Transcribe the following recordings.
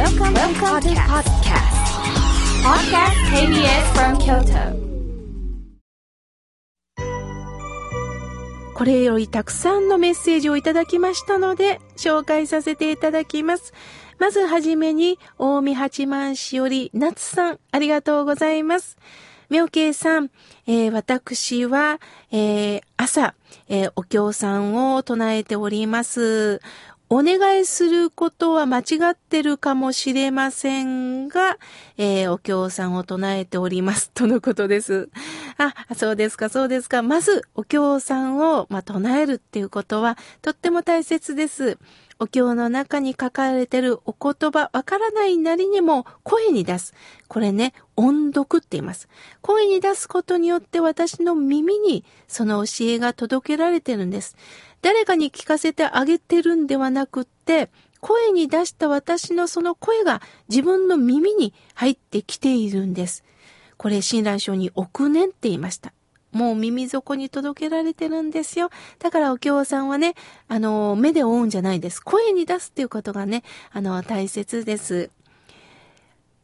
Welcome, Welcome podcast. Podcast KBS from Kyoto. これよりたくさんのメッセージをいただきましたので、紹介させていただきます。まずはじめに、大見八幡市より、夏さん、ありがとうございます。妙慶さん、えー私は、えー朝、えーお経さんを唱えております。お願いすることは間違ってるかもしれませんが、えーお経さんを唱えております。とのことです。あ、そうですか、そうですか。まず、お経さんを、まあ、唱えるっていうことは、とっても大切です。お経の中に書かれてるお言葉、わからないなりにも声に出す。これね、音読って言います。声に出すことによって私の耳にその教えが届けられてるんです。誰かに聞かせてあげてるんではなくって、声に出した私のその声が自分の耳に入ってきているんです。これ、親鸞書に億年って言いました。もう耳底に届けられてるんですよ。だからお経さんはね、あの、目で追うんじゃないです。声に出すっていうことがね、あの、大切です。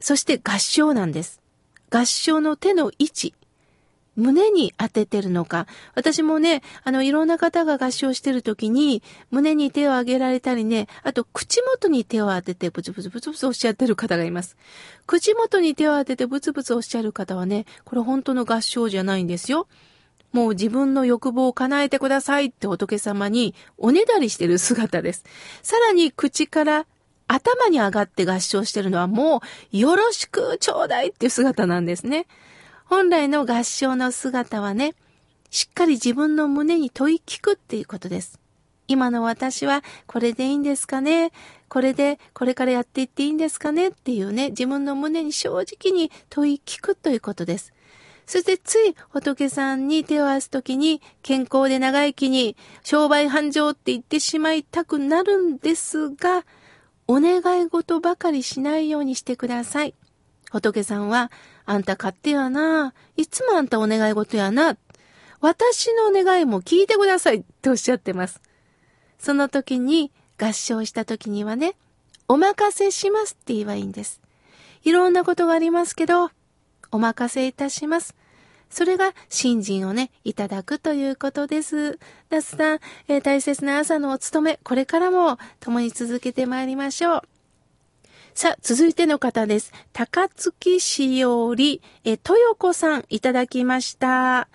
そして合唱なんです。合唱の手の位置。胸に当ててるのか。私もね、あの、いろんな方が合唱してる時に、胸に手を上げられたりね、あと口元に手を当ててブツブツブツブツおっしゃってる方がいます。口元に手を当ててブツブツおっしゃる方はね、これ本当の合唱じゃないんですよ。もう自分の欲望を叶えてくださいって仏様におねだりしてる姿です。さらに口から頭に上がって合唱してるのはもうよろしくちょうだいっていう姿なんですね。本来の合唱の姿はね、しっかり自分の胸に問い聞くっていうことです。今の私はこれでいいんですかね？これでこれからやっていっていいんですかね？っていうね、自分の胸に正直に問い聞くということです。そしてつい仏さんに手を合わすときに健康で長生きに商売繁盛って言ってしまいたくなるんですが、お願い事ばかりしないようにしてください。仏さんは、あんた勝手やな。いつもあんたお願い事やな。私の願いも聞いてくださいっておっしゃってます。その時に合唱した時にはね、お任せしますって言えばいいんです。いろんなことがありますけど、お任せいたします。それが信心をね、いただくということです。ダスさん、えー大切な朝のお勤め、これからも共に続けてまいりましょう。さあ、続いての方です。高槻市より、え、豊子さんいただきました。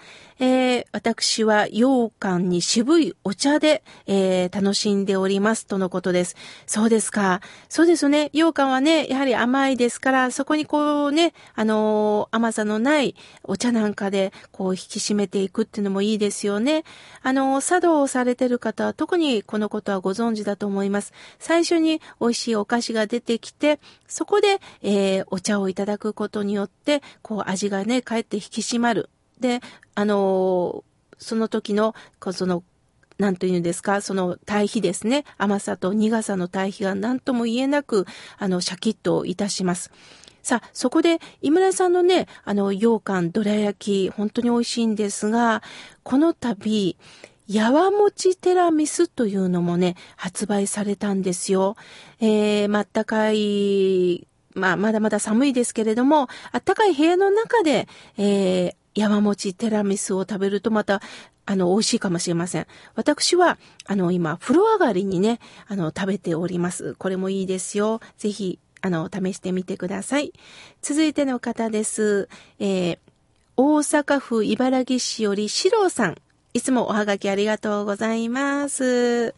えー私は羊羹に渋いお茶で、えー楽しんでおりますとのことです。そうですか。そうですね。羊羹はね、やはり甘いですから、そこにこうね、あのー甘さのないお茶なんかで、こう引き締めていくっていうのもいいですよね。あのー茶道をされてる方は特にこのことはご存知だと思います。最初に美味しいお菓子が出てきて、そこで、えーお茶をいただくことによって、こう味がね、かえって引き締まる。で、あのーその時の、こうその、なんというんですか、その対比ですね。甘さと苦さの対比が何とも言えなく、あの、シャキッといたします。さあ、そこで、井村さんのね、あの、羊羹、どら焼き、本当に美味しいんですが、この度、やわもちテラミスというのもね、発売されたんですよ。えー、まったかい、まあ、まだまだ寒いですけれども、あったかい部屋の中で、えー、山餅テラミスを食べるとまた、あの、美味しいかもしれません。私は、あの、今、風呂上がりにね、あの、食べております。これもいいですよ。ぜひ、あの、試してみてください。続いての方です。えー、大阪府茨木市より四郎さん。いつもおはがきありがとうございます。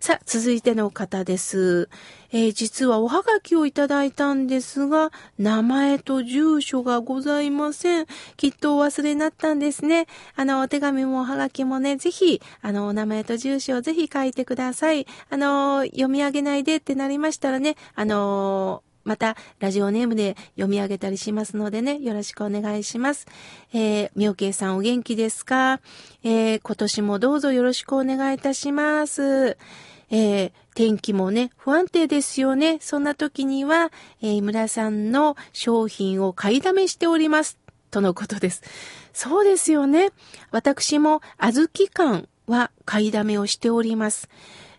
さあ、続いての方です。えー実はおはがきをいただいたんですが、名前と住所がございません。きっとお忘れになったんですね。あの、お手紙もおはがきもね、ぜひ、あの、お名前と住所をぜひ書いてください。あの、読み上げないでってなりましたらね、あの、また、ラジオネームで読み上げたりしますのでね、よろしくお願いします。えー、妙慶さんお元気ですか？えー、今年もどうぞよろしくお願いいたします。えー、天気もね、不安定ですよね。そんな時には、えー、井村さんの商品を買いだめしております。とのことです。そうですよね。私も小豆缶は買いだめをしております。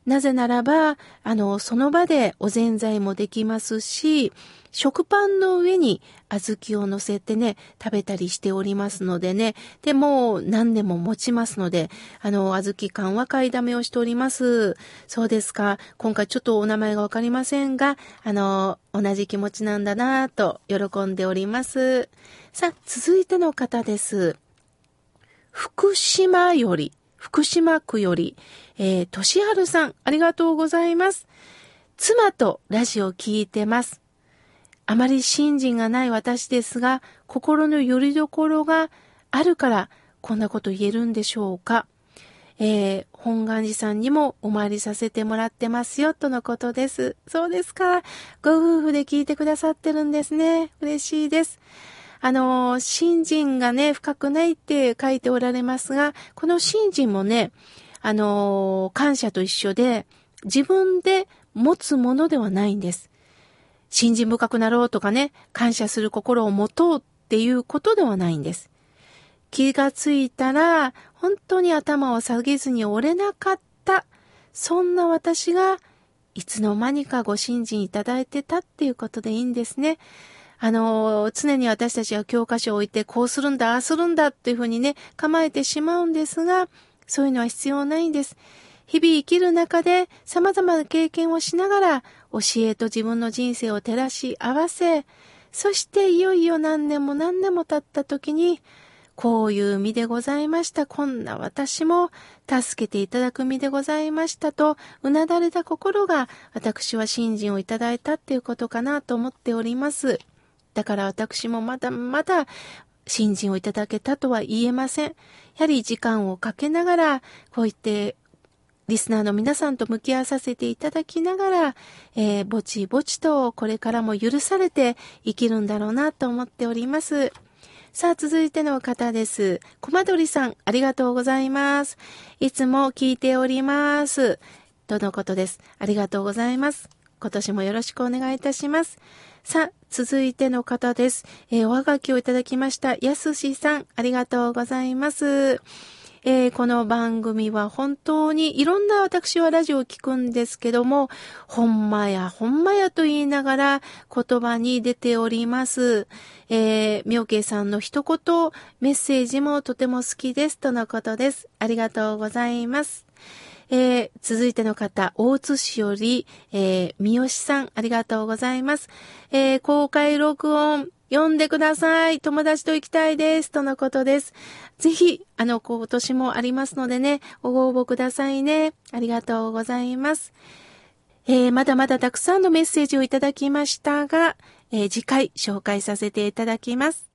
なぜならば、あの、その場でおぜんざいもできますし、食パンの上に小豆を乗せてね、食べたりしておりますのでね。で、も何年も持ちますので、あの、小豆缶は買いだめをしております。そうですか。今回ちょっとお名前がわかりませんが、あの、同じ気持ちなんだなぁと喜んでおります。さあ、続いての方です。福島より、福島区より、えー、としはるさん、ありがとうございます。妻とラジオ聞いてます。あまり信心がない私ですが、心の拠り所があるから、こんなこと言えるんでしょうか。えー、本願寺さんにもお参りさせてもらってますよ、とのことです。そうですか。ご夫婦で聞いてくださってるんですね。嬉しいです。あの、信心がね、深くないって書いておられますが、この信心もね、あの、感謝と一緒で、自分で持つものではないんです。信心深くなろうとかね、感謝する心を持とうっていうことではないんです。気がついたら、本当に頭を下げずに折れなかった。そんな私が、いつの間にかご信心いただいてたっていうことでいいんですね。あの、常に私たちは教科書を置いて、こうするんだ、ああするんだっていうふうにね、構えてしまうんですが、そういうのは必要ないんです。日々生きる中で様々な経験をしながら教えと自分の人生を照らし合わせ、そしていよいよ何年も何年も経った時に、こういう身でございました。こんな私も助けていただく身でございましたと、うなだれた心が私は信心をいただいたっていうことかなと思っております。だから私もまだまだ信心をいただけたとは言えません。やはり時間をかけながら、こう言ってリスナーの皆さんと向き合わさせていただきながら、えー、ぼちぼちとこれからも許されて生きるんだろうなと思っております。さあ、続いての方です。コマドリさん、ありがとうございます。いつも聞いております。とのことです。ありがとうございます。今年もよろしくお願いいたします。さあ、続いての方です。えー、おはがきをいただきました。やすしさん、ありがとうございます。えー、この番組は本当にいろんな私はラジオを聞くんですけども、ほんまやほんまやと言いながら言葉に出ております。えー、妙慶さんの一言、メッセージもとても好きですとのことです。ありがとうございます。えー、続いての方、大津市より、えー、三好さん、ありがとうございます。えー、公開録音、読んでください。友達と行きたいです。とのことです。ぜひ、あの、今年もありますのでね、ご応募くださいね。ありがとうございます。えー、まだまだたくさんのメッセージをいただきましたが、えー、次回紹介させていただきます。